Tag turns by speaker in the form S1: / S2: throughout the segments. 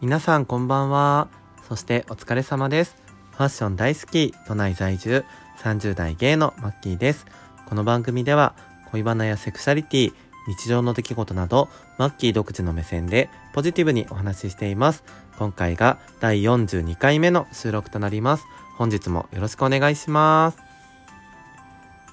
S1: 皆さんこんばんは。そしてお疲れ様です。ファッション大好き、都内在住、30代ゲイのマッキーです。この番組では恋バナやセクシャリティ、日常の出来事など、マッキー独自の目線でポジティブにお話ししています。今回が第42回目の収録となります。本日もよろしくお願いします。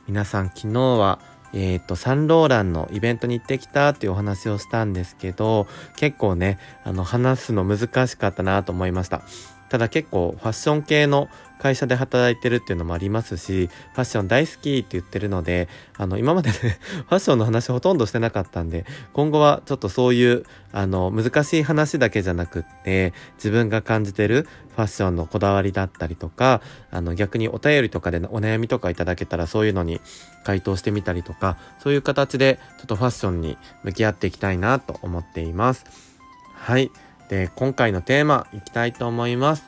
S1: 皆さん昨日はえっ、と、サンローランのイベントに行ってきたっていうお話をしたんですけど、結構ね、あの、話すの難しかったなと思いました。ただ結構ファッション系の会社で働いてるっていうのもありますし、ファッション大好きって言ってるので、あの、今までね、ファッションの話ほとんどしてなかったんで、今後はちょっとそういう、あの、難しい話だけじゃなくって、自分が感じてるファッションのこだわりだったりとか、あの、逆にお便りとかでお悩みとかいただけたらそういうのに回答してみたりとか、そういう形でちょっとファッションに向き合っていきたいなと思っています。はい。で、今回のテーマいきたいと思います。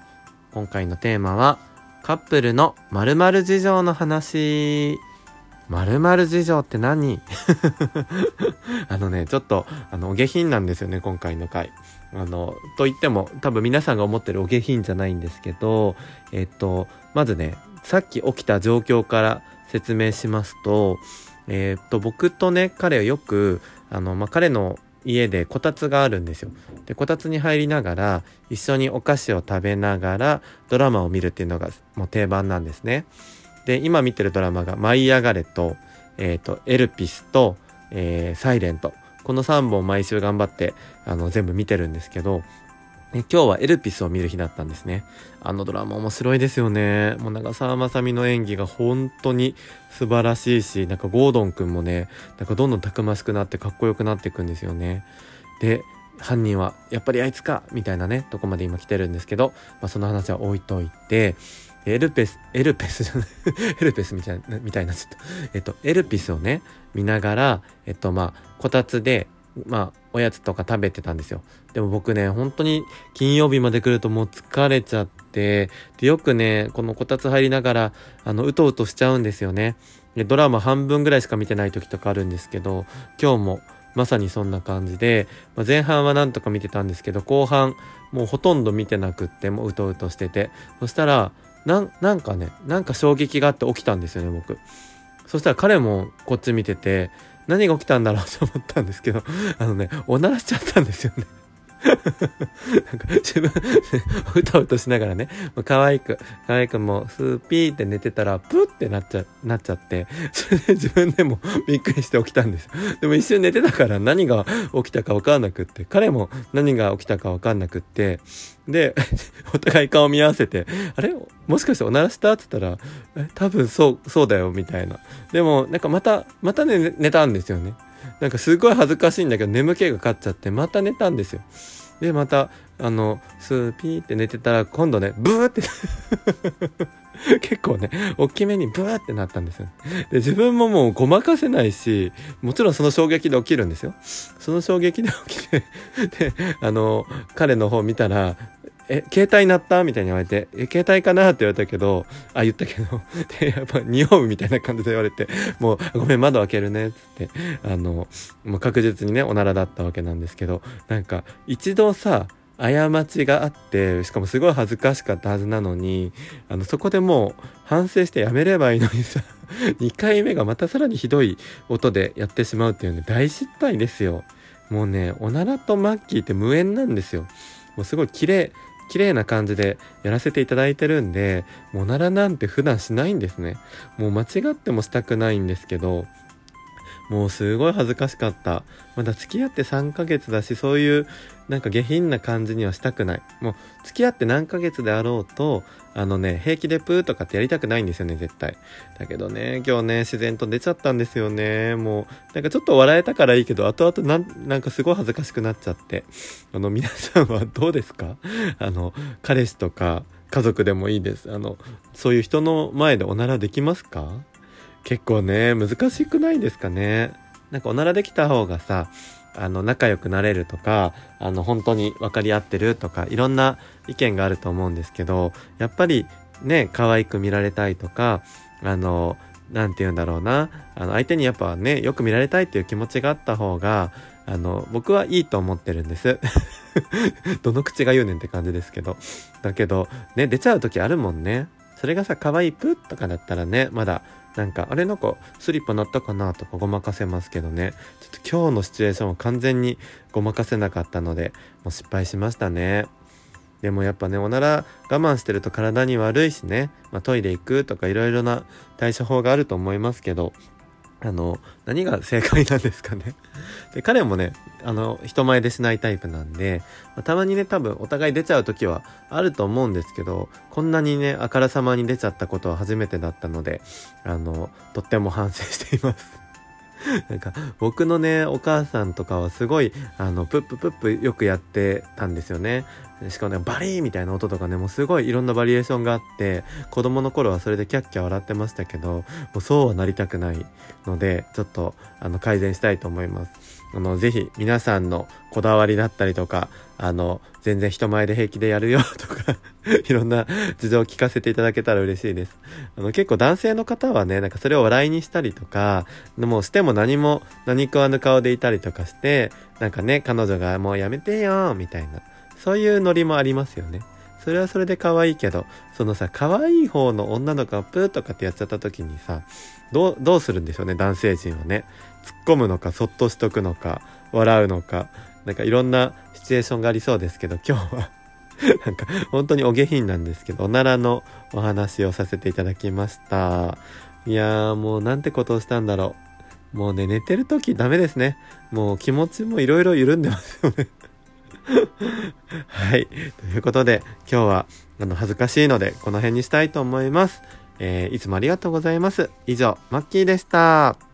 S1: 今回のテーマは、カップルの〇〇事情の話。〇〇事情って何？あのね、ちょっと、あの、お下品なんですよね、今回の回。あの、と言っても、多分皆さんが思ってるお下品じゃないんですけど、えっと、まずね、さっき起きた状況から説明しますと、えっと、僕とね、彼はよく、あの、まあ、彼の家でこたつがあるんですよ。で、こたつに入りながら、一緒にお菓子を食べながら、ドラマを見るっていうのがもう定番なんですね。で、今見てるドラマが、舞い上がれと、えっ、と、エルピスと、えー、サイレント。この3本毎週頑張って、あの、全部見てるんですけど、今日はエルピスを見る日だったんですね。あのドラマ面白いですよね。もう長澤まさみの演技が本当に素晴らしいし、なんかゴードンくんもね、なんかどんどんたくましくなってかっこよくなっていくんですよね。で、犯人はやっぱりあいつかみたいなね、とこまで今来てるんですけど、まあその話は置いといて、エルペス、エルペスじゃない エルペスみたいな、みたいな、ちょっと、えっと、エルピスをね、見ながら、えっと、まあ、こたつで、まあ、おやつとか食べてたんですよ。でも僕ね、本当に金曜日まで来るともう疲れちゃって、で、よくね、このこたつ入りながら、あの、うとうとしちゃうんですよね。で、ドラマ半分ぐらいしか見てない時とかあるんですけど、今日もまさにそんな感じで、まあ、前半はなんとか見てたんですけど、後半もうほとんど見てなくって、もううとうとしてて、そしたら、なんなんかねなんか衝撃があって起きたんですよね僕そしたら彼もこっち見てて何が起きたんだろうと思ったんですけどあのねおならしちゃったんですよね。なんか自分うとうとしながらね可愛く可愛くもうスーピーって寝てたらプッってなっちゃなっちゃってそれで自分でもびっくりして起きたんです。でも一瞬寝てたから何が起きたか分かんなくって彼も何が起きたか分かんなくってで お互い顔見合わせてあれ？もしかしておならした？って言ったらえ多分そうそうだよみたいな。でもなんかまたまたね寝たんですよね。なんかすごい恥ずかしいんだけど眠気が勝っちゃってまた寝たんですよ。で、また、あの、スーピーって寝てたら今度ね、ブーって 結構ね、大きめにブーってなったんですよ。で、自分ももうごまかせないし、もちろんその衝撃で起きるんですよ。その衝撃で起きてで、あの、彼の方見たら、え、携帯鳴った？みたいに言われて、え、携帯かな？って言われたけど、あ、言ったけど、で、やっぱ匂うみたいな感じで言われて、もう、ごめん、窓開けるね、つって、あの、もう確実にね、おならだったわけなんですけど、なんか、一度さ、過ちがあってしかもすごい恥ずかしかったはずなのにあのそこでもう反省してやめればいいのにさ 2回目がまたさらにひどい音でやってしまうっていうね大失敗ですよ。もうねおならとマッキーって無縁なんですよ。もうすごい綺麗綺麗な感じでやらせていただいてるんでおならなんて普段しないんですね。もう間違ってもしたくないんですけどもうすごい恥ずかしかった。まだ付き合って3ヶ月だし、そういうなんか下品な感じにはしたくない。もう付き合って何ヶ月であろうと、あのね、平気でプーとかってやりたくないんですよね、絶対。だけどね、今日ね、自然と出ちゃったんですよね。もう、なんかちょっと笑えたからいいけど、後々なん、なんかすごい恥ずかしくなっちゃって。あの、皆さんはどうですか？あの、彼氏とか家族でもいいです。あの、そういう人の前でおならできますか？結構ね、難しくないですかね。なんかおならできた方がさ、あの、仲良くなれるとか、あの、本当に分かり合ってるとか、いろんな意見があると思うんですけど、やっぱりね、可愛く見られたいとか、あの、なんて言うんだろうな、あの、相手にやっぱね、よく見られたいっていう気持ちがあった方が、あの、僕はいいと思ってるんです。どの口が言うねんって感じですけど。だけど、ね、出ちゃう時あるもんね。それがさ、可愛いプッとかだったらね、まだ、なんか、あれなんか、スリッパ乗ったかなとかごまかせますけどね。ちょっと今日のシチュエーションを完全にごまかせなかったので、もう失敗しましたね。でもやっぱね、おなら我慢してると体に悪いしね、まあ、トイレ行くとかいろいろな対処法があると思いますけど、あの、何が正解なんですかね。で、彼もね、あの、人前でしないタイプなんで、まあ、たまにね、多分お互い出ちゃう時はあると思うんですけど、こんなにね、あからさまに出ちゃったことは初めてだったので、あの、とっても反省しています。なんか僕のねお母さんとかはすごいあのプッププップよくやってたんですよねしかもねバリーみたいな音とかねもうすごいいろんなバリエーションがあって子供の頃はそれでキャッキャ笑ってましたけどもうそうはなりたくないのでちょっとあの改善したいと思いますあのぜひ皆さんのこだわりだったりとかあの全然人前で平気でやるよとか いろんな事情を聞かせていただけたら嬉しいです。あの結構男性の方はね、なんかそれを笑いにしたりとか、もうしても何も何食わぬ顔でいたりとかして、なんかね、彼女がもうやめてよみたいな、そういうノリもありますよね。それはそれで可愛いけど、そのさ、可愛い方の女の子がプーとかってやっちゃった時にさ、どう、どうするんでしょうね、男性陣はね。突っ込むのか、そっとしとくのか、笑うのか、なんかいろんなシチュエーションがありそうですけど、今日は なんか本当にお下品なんですけど、おならのお話をさせていただきました。いやーもうなんてことをしたんだろう。もうね、寝てる時ダメですね。もう気持ちもいろいろ緩んでますよね はい。ということで、今日は、あの、恥ずかしいので、この辺にしたいと思います。えー、いつもありがとうございます。以上、マッキーでした。